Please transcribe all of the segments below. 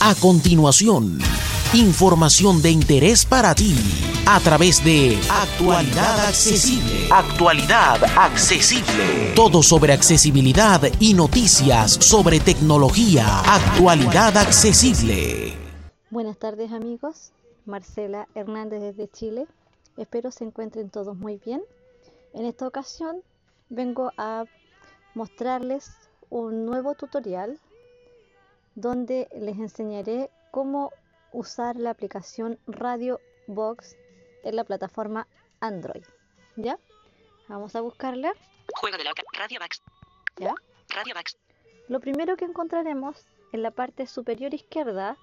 A continuación, información de interés para ti a través de Actualidad Accesible. Actualidad Accesible. Todo sobre accesibilidad y noticias sobre tecnología. Actualidad Accesible. Buenas tardes amigos, Marcela Hernández desde Chile. Espero se encuentren todos muy bien. En esta ocasión vengo a mostrarles un nuevo tutorial donde les enseñaré cómo usar la aplicación Radio Box en la plataforma Android. ¿Ya? Vamos a buscarla. Juego de la Radio Box. ¿Ya? Radio Box. Lo primero que encontraremos en la parte superior izquierda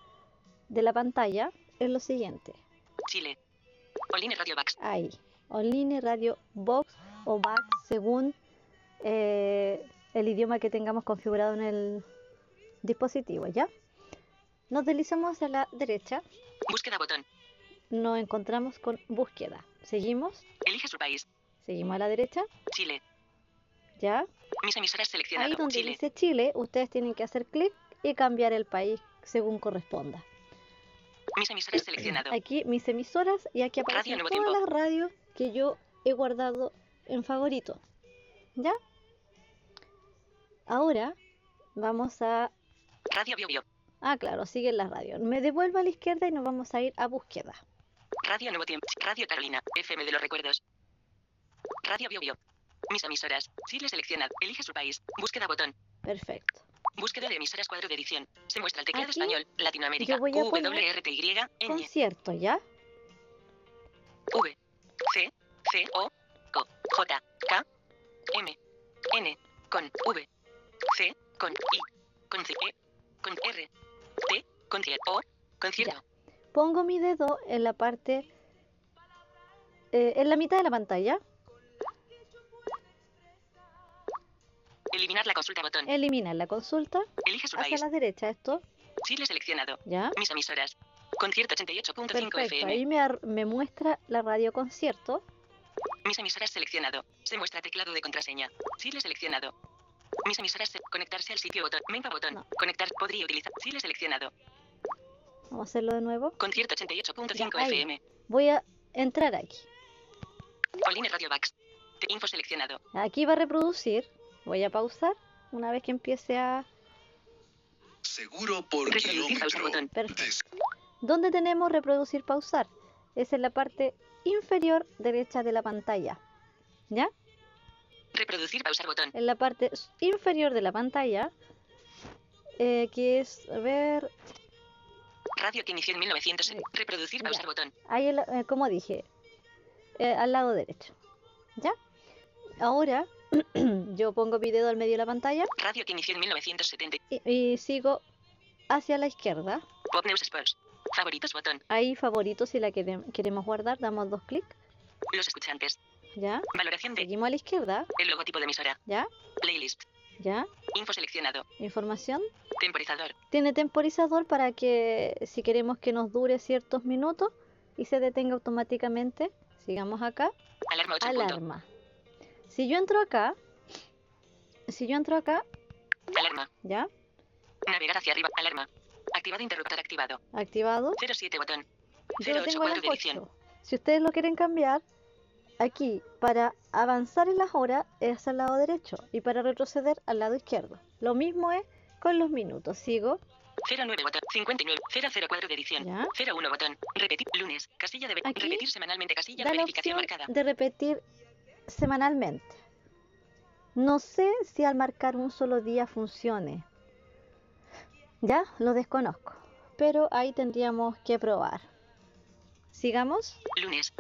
de la pantalla es lo siguiente. Chile. Online Radio Box. Ahí. Online Radio Box o Box según eh, el idioma que tengamos configurado en el dispositivo, ¿ya? Nos deslizamos hacia la derecha, Búsqueda botón. nos encontramos con búsqueda. Seguimos, Elige su país. seguimos a la derecha, Chile. ¿ya? Mis emisoras Ahí donde Chile. dice Chile, ustedes tienen que hacer clic y cambiar el país según corresponda. Mis emisoras seleccionado. Aquí mis emisoras y aquí aparecen todas Tiempo. las radios que yo he guardado en favorito. ¿Ya? Ahora vamos a... Radio Bio Bio. Ah, claro, siguen las radios. Me devuelvo a la izquierda y nos vamos a ir a búsqueda. Radio Nuevo Tiempo. Radio Carolina. FM de los recuerdos. Radio Bio Bio. Mis emisoras. Chile seleccionado. Elige su país. Búsqueda botón. Perfecto. Búsqueda de emisoras cuadro de edición. Se muestra el teclado Aquí español. Latinoamérica. yo voy a U, poner W, R, T, Y, Ñ, Concierto, ¿ya? V, C, C, O, Co, J, K, M, N, con V, C, con I, con C, E, con R, T, O, concierto. Ya. Pongo mi dedo en la parte... eh, en la mitad de la pantalla. Eliminar la consulta botón. Eliminar la consulta. Elige su Hacia país. la derecha esto. Chile seleccionado. ¿Ya? Mis emisoras. Concierto 88.5 Perfecto. FM. Ahí me, me muestra la radio concierto. Mis emisoras seleccionado. Se muestra teclado de contraseña. Chile seleccionado. Mis emisoras se- conectarse al sitio botón. Menpa botón. No. Conectar. Podría utilizar. Chile seleccionado. Vamos a hacerlo de nuevo. Concierto 88.5 Ya, ahí. FM. Voy a entrar aquí. Online Radio Bax. Info seleccionado. Aquí va a reproducir. Voy a pausar una vez que empiece a... Seguro por kilómetro. botón. Perfecto. ¿Dónde tenemos reproducir pausar? Es en la parte inferior derecha de la pantalla. ¿Ya? Reproducir pausar botón. En la parte inferior de la pantalla, eh, que es, a ver, Radio que inició en 1900. Reproducir Ya. pausar botón. ahí, en la- eh, como dije, eh, al lado derecho. ¿Ya? Ahora, yo pongo mi dedo al medio de la pantalla Radio que inició en 1970. y, y sigo hacia la izquierda. Pop News Sports. Favoritos botón. Ahí favoritos si la quere- queremos guardar, damos dos clics. Los escuchantes. ¿Ya? Valoración de. Seguimos a la izquierda. El logotipo de emisora. ¿Ya? Playlist. ¿Ya? Info seleccionado. Información. Temporizador. Tiene temporizador para que si queremos que nos dure ciertos minutos y se detenga automáticamente, sigamos acá, Alarma 8 punto. alarma. Si yo entro acá, si yo entro acá, Alarma. ¿ya? Navegar hacia arriba. Alarma. Activado interruptor activado. Activado. 07 botón. Yo lo 08 tengo en cuadro las de edición. 8. Si ustedes lo quieren cambiar, aquí para avanzar en las horas es al lado derecho y para retroceder al lado izquierdo. Lo mismo es con los minutos. Sigo, 09 botón. 59. 00 cuadro de edición. ¿ya? 01 botón. Repetir. Lunes. Casilla de Aquí repetir semanalmente. Casilla de la verificación marcada. de repetir semanalmente. No sé si al marcar un solo día funcione. Ya, lo desconozco. Pero ahí tendríamos que probar. Sigamos. Lunes,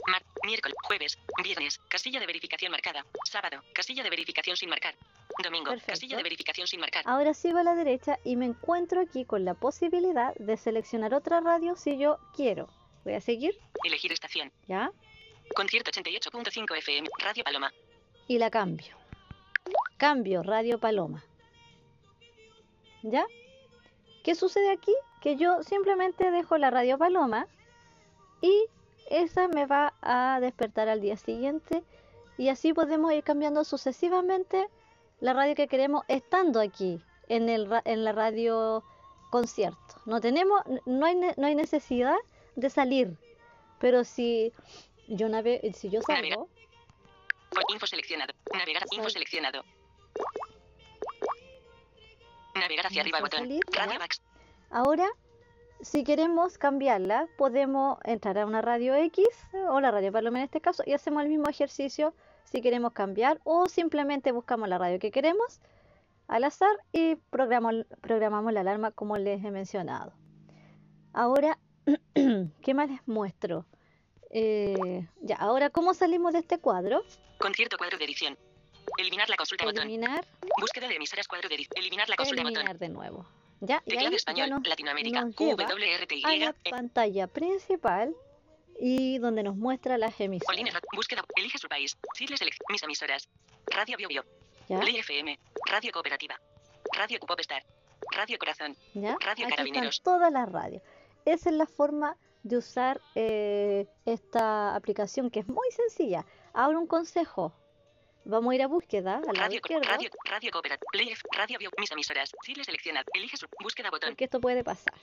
miércoles, jueves, viernes, casilla de verificación marcada. Sábado, casilla de verificación sin marcar. Domingo, Perfecto. casilla de verificación sin marcar. Ahora sigo a la derecha y me encuentro aquí con la posibilidad de seleccionar otra radio si yo quiero. Voy a seguir, Elegir estación. ¿ya? Concierto 88.5 FM, Radio Paloma. Y la cambio. Cambio Radio Paloma. ¿Ya? ¿Qué sucede aquí? Que yo simplemente dejo la Radio Paloma y esa me va a despertar al día siguiente y así podemos ir cambiando sucesivamente la radio que queremos estando aquí en, el, en la radio concierto. No tenemos, no hay, no hay necesidad de salir. Pero si yo nave, si yo salgo. Info seleccionado. Navegar. Info seleccionado. Navegar hacia arriba botón. Radio Ahora, si queremos cambiarla, podemos entrar a una radio X o la radio Paloma en este caso y hacemos el mismo ejercicio si queremos cambiar o simplemente buscamos la radio que queremos al azar y programamos, programamos la alarma como les he mencionado. Ahora, ¿qué más les muestro? Eh, ya, ahora, ¿cómo salimos de este cuadro? Concierto cuadro de edición. Eliminar la consulta Eliminar. botón. Búsqueda de emisoras cuadro de edición. Eliminar la consulta Eliminar de nuevo. Ya, y ahí español, nos, Latinoamérica, nos lleva a la pantalla principal y donde nos muestra las emisoras. búsqueda, elige su país. Mis emisoras. Radio Bio Bio. Play FM, Radio Cooperativa, Radio Cupopestar, Radio Corazón, ¿Ya? Radio Aquí Carabineros. Están todas las radios. Esa es la forma de usar eh, esta aplicación que es muy sencilla. Ahora un consejo. Vamos a ir a búsqueda, a la radio, izquierda. Radio, radio Cooperativa, Play, Radio Bio, mis emisoras. Chile selecciona, elige su búsqueda botón. Porque esto puede pasar.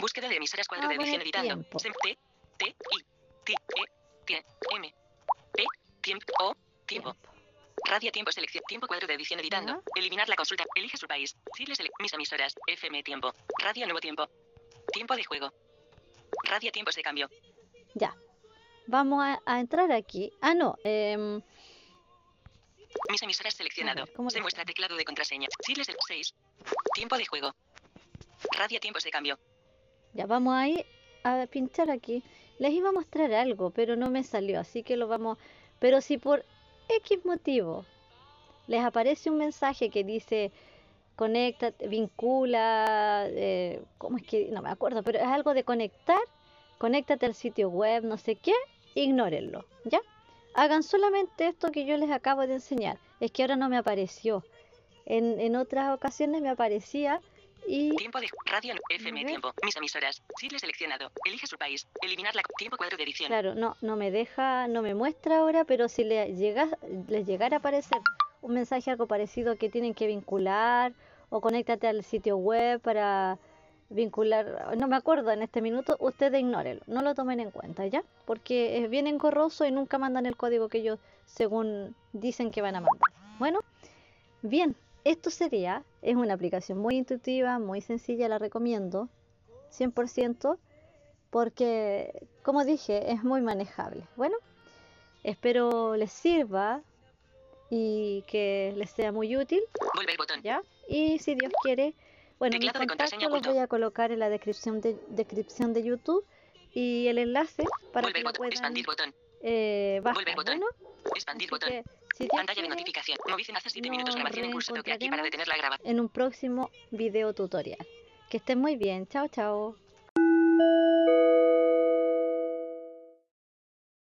Búsqueda de emisoras cuadro de edición editando. T, T, I, T, E, T, M, P, tiempo, O, tiempo. Radio Tiempo Selección. Tiempo cuadro de edición editando. Eliminar la consulta. Elige su país. Chile Mis emisoras. FM Tiempo. Radio Nuevo Tiempo. Tiempo de juego. Radio Tiempos de cambio. Ya. Vamos a, entrar aquí. Ah, no. Eh... Mis emisoras seleccionado. Se muestra teclado de contraseña. Chile 6. Tiempo de juego. Radio Tiempos de cambio. Ya vamos a ir a pinchar aquí. Les iba a mostrar algo, pero no me salió, así que lo vamos. Pero si por X motivo les aparece un mensaje que dice conecta, vincula, eh, ¿cómo es que? No me acuerdo, pero es algo de conectar, conéctate al sitio web, no sé qué, ignórenlo, ¿ya? Hagan solamente esto que yo les acabo de enseñar. Es que ahora no me apareció. En, en otras ocasiones me aparecía y... Tiempo de radio FM tiempo. Mis emisoras. Chile seleccionado. Elige su país. Eliminar la tiempo cuadro de edición. Claro, no, no me deja, no me muestra ahora, pero si le llega, les llegara a aparecer un mensaje algo parecido que tienen que vincular o conéctate al sitio web para vincular, no me acuerdo en este minuto, ustedes ignórenlo, no lo tomen en cuenta, ¿ya? Porque es bien engorroso y nunca mandan el código que ellos según dicen que van a mandar. Bueno, bien, esto sería, es una aplicación muy intuitiva, muy sencilla, la recomiendo 100% porque, como dije, es muy manejable. Bueno, espero les sirva y que les sea muy útil. ¿Ya? Y si Dios quiere, bueno, mi contacto los voy a colocar en la descripción de, descripción de YouTube y el enlace para que lo puedan expandir botón. Eh, botón. Expandir botón. Pantalla de notificación. Movicen hace 7 minutos grabación en curso. Toque aquí para detener la grabación. En un próximo video tutorial. Que estén muy bien. Chao, chao.